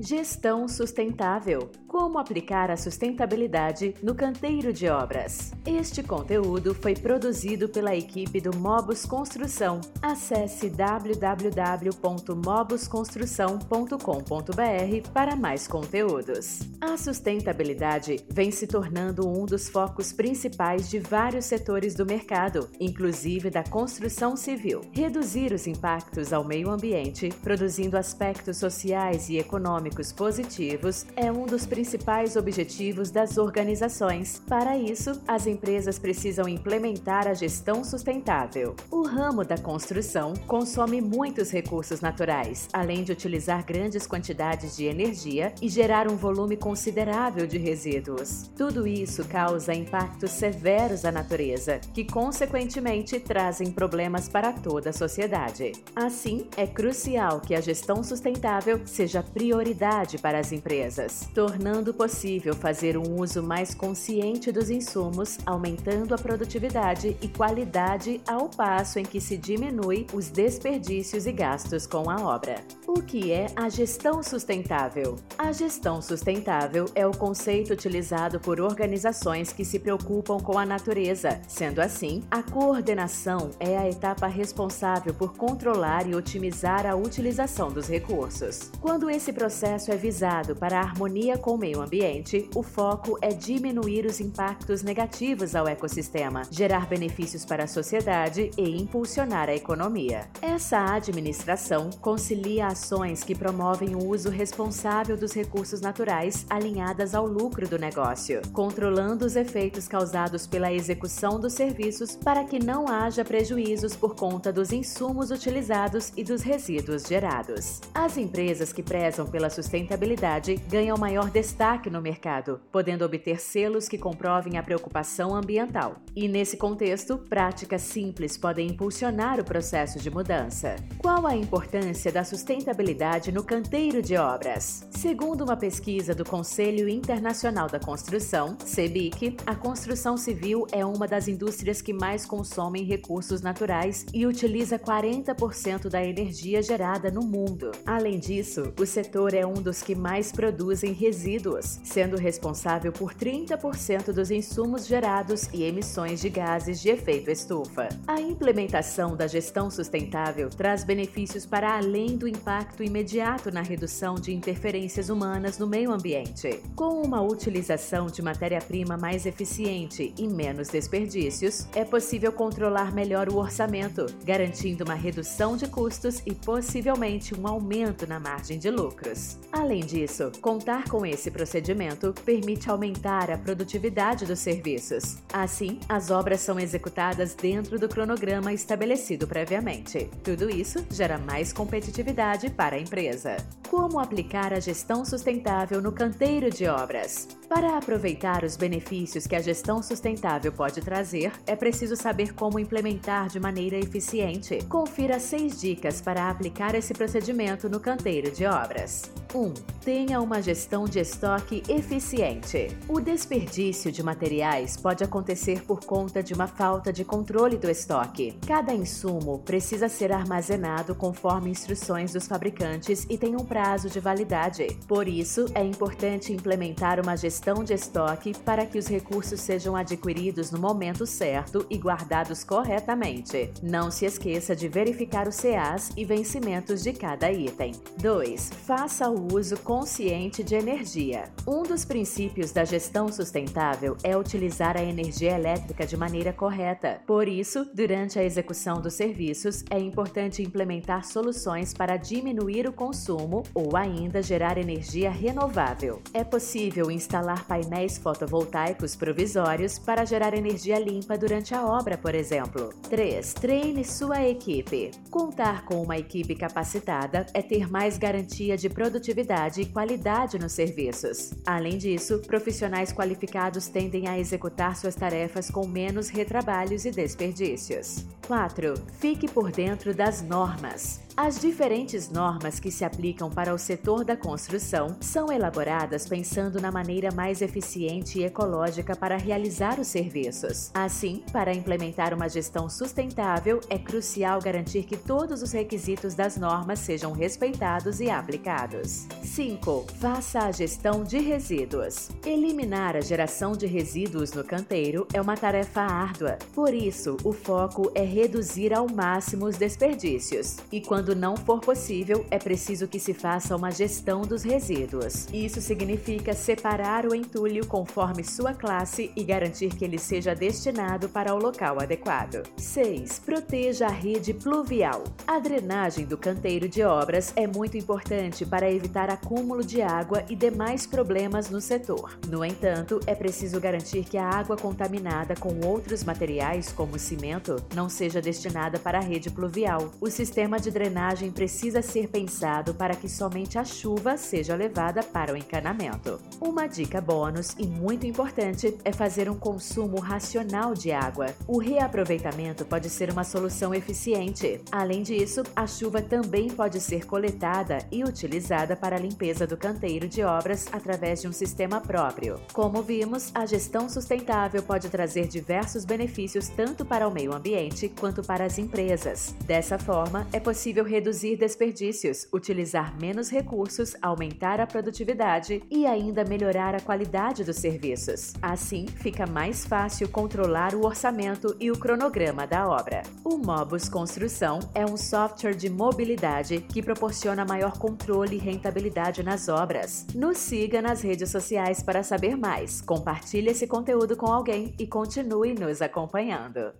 Gestão sustentável. Como aplicar a sustentabilidade no canteiro de obras. Este conteúdo foi produzido pela equipe do Mobus Construção. Acesse www.mobusconstrução.com.br para mais conteúdos. A sustentabilidade vem se tornando um dos focos principais de vários setores do mercado, inclusive da construção civil. Reduzir os impactos ao meio ambiente, produzindo aspectos sociais e econômicos positivos, é um dos principais objetivos das organizações. Para isso, as empresas precisam implementar a gestão sustentável. O ramo da construção consome muitos recursos naturais, além de utilizar grandes quantidades de energia e gerar um volume considerável de resíduos. Tudo isso causa impactos severos à natureza, que consequentemente trazem problemas para toda a sociedade. Assim, é crucial que a gestão sustentável seja prioridade para as empresas, tornando possível fazer um uso mais consciente dos insumos, aumentando a produtividade e qualidade ao passo em que se diminui os desperdícios e gastos com a obra. O que é a gestão sustentável? A gestão sustentável é o conceito utilizado por organizações que se preocupam com a natureza. Sendo assim, a coordenação é a etapa responsável por controlar e otimizar a utilização dos recursos. Quando esse processo é visado para a harmonia com meio ambiente, o foco é diminuir os impactos negativos ao ecossistema, gerar benefícios para a sociedade e impulsionar a economia. Essa administração concilia ações que promovem o uso responsável dos recursos naturais alinhadas ao lucro do negócio, controlando os efeitos causados pela execução dos serviços para que não haja prejuízos por conta dos insumos utilizados e dos resíduos gerados. As empresas que prezam pela sustentabilidade ganham maior destaque no mercado, podendo obter selos que comprovem a preocupação ambiental. E nesse contexto, práticas simples podem impulsionar o processo de mudança. Qual a importância da sustentabilidade no canteiro de obras? Segundo uma pesquisa do Conselho Internacional da Construção, CEBIC, a construção civil é uma das indústrias que mais consomem recursos naturais e utiliza 40% da energia gerada no mundo. Além disso, o setor é um dos que mais produzem resíduos, sendo responsável por 30% dos insumos gerados e emissões de gases de efeito estufa. A implementação da gestão sustentável traz benefícios para além do impacto imediato na redução de interferências humanas no meio ambiente. Com uma utilização de matéria-prima mais eficiente e menos desperdícios, é possível controlar melhor o orçamento, garantindo uma redução de custos e possivelmente um aumento na margem de lucros. Além disso, contar com esse procedimento permite aumentar a produtividade dos serviços. Assim, as obras são executadas dentro do cronograma estabelecido previamente. Tudo isso gera mais competitividade para a empresa. Como aplicar a gestão sustentável no canteiro de obras? Para aproveitar os benefícios que a gestão sustentável pode trazer, é preciso saber como implementar de maneira eficiente. Confira seis dicas para aplicar esse procedimento no canteiro de obras. 1. Um, tenha uma gestão de estoque eficiente. O desperdício de materiais pode acontecer por conta de uma falta de controle do estoque. Cada insumo precisa ser armazenado conforme instruções dos fabricantes e tem um prazo de validade. Por isso, é importante implementar uma gestão de estoque para que os recursos sejam adquiridos no momento certo e guardados corretamente. Não se esqueça de verificar os CAs e vencimentos de cada item. 2. Faça o uso consciente de energia. Um dos princípios da gestão sustentável é utilizar a energia elétrica de maneira correta. Por isso, durante a execução dos serviços, é importante implementar soluções para diminuir o consumo ou ainda gerar energia renovável. É possível instalar painéis fotovoltaicos provisórios para gerar energia limpa durante a obra, por exemplo. 3. Treine sua equipe. Contar com uma equipe capacitada é ter mais garantia de produtividade e qualidade nos serviços. Além disso, profissionais qualificados tendem a executar suas tarefas com menos retrabalhos e desperdícios. 4. Fique por dentro das normas. As diferentes normas que se aplicam para o setor da construção são elaboradas pensando na maneira mais eficiente e ecológica para realizar os serviços. Assim, para implementar uma gestão sustentável, é crucial garantir que todos os requisitos das normas sejam respeitados e aplicados. 5. Faça a gestão de resíduos. Eliminar a geração de resíduos no canteiro é uma tarefa árdua. Por isso, o foco é reduzir ao máximo os desperdícios. E quando não for possível, é preciso que se faça uma gestão dos resíduos. Isso significa separar o entulho conforme sua classe e garantir que ele seja destinado para o local adequado. 6. Proteja a rede pluvial. A drenagem do canteiro de obras é muito importante para evitar acúmulo de água e demais problemas no setor. No entanto, é preciso garantir que a água contaminada com outros materiais, como cimento, não seja destinada para a rede pluvial. O sistema de drenagem precisa ser pensado para que somente a chuva seja levada para o encanamento. Uma dica bônus e muito importante é fazer um consumo racional de água. O reaproveitamento pode ser uma solução eficiente. Além disso, a chuva também pode ser coletada e utilizada para a limpeza do canteiro de obras através de um sistema próprio. Como vimos, a gestão sustentável pode trazer diversos benefícios tanto para o meio ambiente quanto para as empresas. Dessa forma, é possível reduzir desperdícios, utilizar menos recursos, aumentar a produtividade e ainda melhorar a qualidade dos serviços. Assim, fica mais fácil controlar o orçamento e o cronograma da obra. O Mobus Construção é um software de mobilidade que proporciona maior controle e rentabilidade nas obras. Nos siga nas redes sociais para saber mais. Compartilhe esse conteúdo com alguém e continue nos acompanhando.